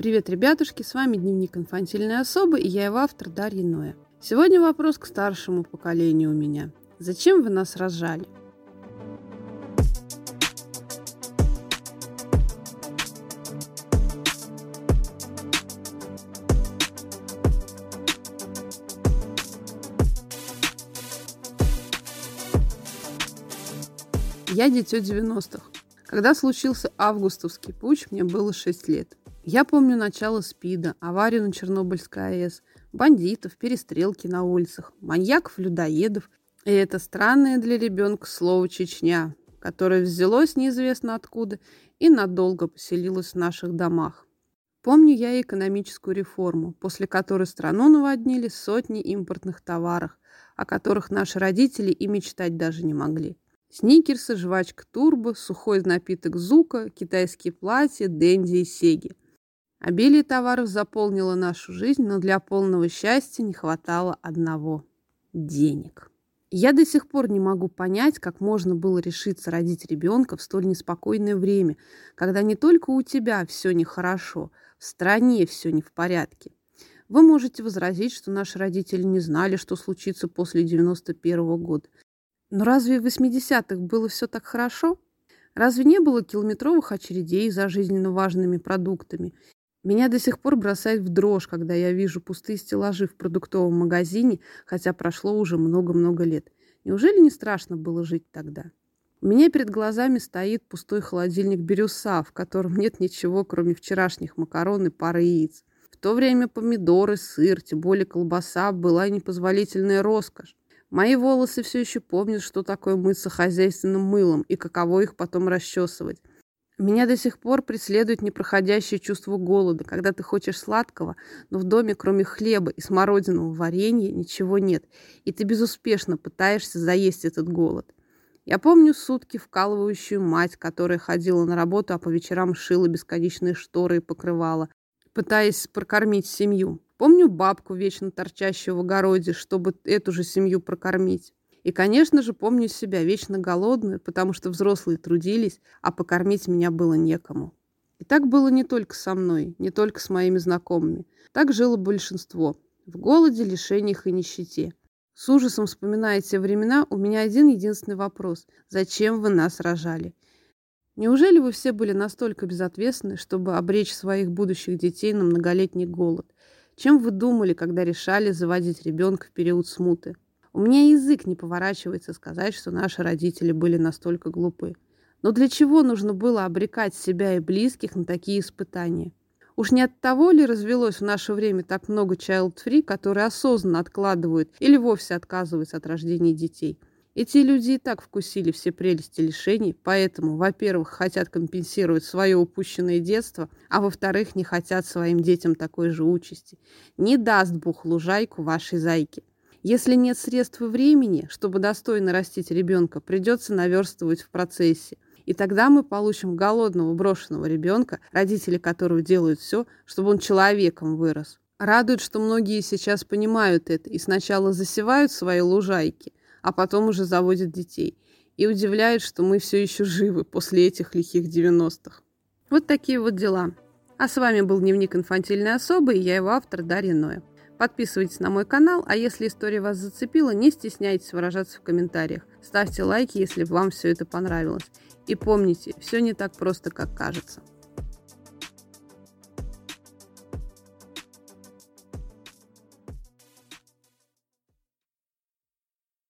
Привет, ребятушки, с вами Дневник инфантильной особы и я его автор Дарья Ноя. Сегодня вопрос к старшему поколению у меня. Зачем вы нас рожали? Я дитё 90-х. Когда случился августовский путь, мне было 6 лет. Я помню начало СПИДа, аварию на Чернобыльской АЭС, бандитов, перестрелки на улицах, маньяков-людоедов и это странное для ребенка слово «Чечня», которое взялось неизвестно откуда и надолго поселилось в наших домах. Помню я и экономическую реформу, после которой страну наводнили сотни импортных товаров, о которых наши родители и мечтать даже не могли. Сникерсы, жвачка Турбо, сухой напиток Зука, китайские платья, Дэнди и Сеги. Обилие товаров заполнило нашу жизнь, но для полного счастья не хватало одного – денег. Я до сих пор не могу понять, как можно было решиться родить ребенка в столь неспокойное время, когда не только у тебя все нехорошо, в стране все не в порядке. Вы можете возразить, что наши родители не знали, что случится после 91 -го года. Но разве в 80-х было все так хорошо? Разве не было километровых очередей за жизненно важными продуктами? Меня до сих пор бросает в дрожь, когда я вижу пустые стеллажи в продуктовом магазине, хотя прошло уже много-много лет. Неужели не страшно было жить тогда? У меня перед глазами стоит пустой холодильник «Бирюса», в котором нет ничего, кроме вчерашних макарон и пары яиц. В то время помидоры, сыр, тем более колбаса была непозволительная роскошь. Мои волосы все еще помнят, что такое мыться хозяйственным мылом и каково их потом расчесывать. Меня до сих пор преследует непроходящее чувство голода, когда ты хочешь сладкого, но в доме кроме хлеба и смородиного варенья ничего нет, и ты безуспешно пытаешься заесть этот голод. Я помню сутки вкалывающую мать, которая ходила на работу, а по вечерам шила бесконечные шторы и покрывала, пытаясь прокормить семью. Помню бабку, вечно торчащую в огороде, чтобы эту же семью прокормить. И, конечно же, помню себя вечно голодную, потому что взрослые трудились, а покормить меня было некому. И так было не только со мной, не только с моими знакомыми. Так жило большинство. В голоде, лишениях и нищете. С ужасом вспоминая те времена, у меня один единственный вопрос. Зачем вы нас рожали? Неужели вы все были настолько безответственны, чтобы обречь своих будущих детей на многолетний голод? Чем вы думали, когда решали заводить ребенка в период смуты? У меня язык не поворачивается сказать, что наши родители были настолько глупы. Но для чего нужно было обрекать себя и близких на такие испытания? Уж не от того ли развелось в наше время так много child-free, которые осознанно откладывают или вовсе отказываются от рождения детей? Эти люди и так вкусили все прелести лишений, поэтому, во-первых, хотят компенсировать свое упущенное детство, а во-вторых, не хотят своим детям такой же участи. Не даст Бог лужайку вашей зайке. Если нет средств и времени, чтобы достойно растить ребенка, придется наверстывать в процессе. И тогда мы получим голодного брошенного ребенка, родители которого делают все, чтобы он человеком вырос. Радует, что многие сейчас понимают это и сначала засевают свои лужайки, а потом уже заводят детей. И удивляет, что мы все еще живы после этих лихих 90-х. Вот такие вот дела. А с вами был Дневник инфантильной особы и я его автор Дарья Ноя. Подписывайтесь на мой канал, а если история вас зацепила, не стесняйтесь выражаться в комментариях. Ставьте лайки, если вам все это понравилось. И помните, все не так просто, как кажется.